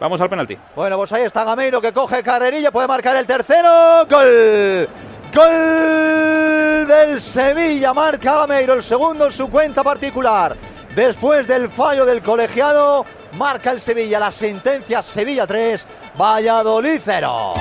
Vamos al penalti. Bueno, pues ahí está Gameiro que coge carrerilla, puede marcar el tercero. ¡Gol! ¡Gol del Sevilla! Marca Gameiro, el segundo en su cuenta particular. Después del fallo del colegiado, marca el Sevilla la sentencia Sevilla 3, Valladolid 0.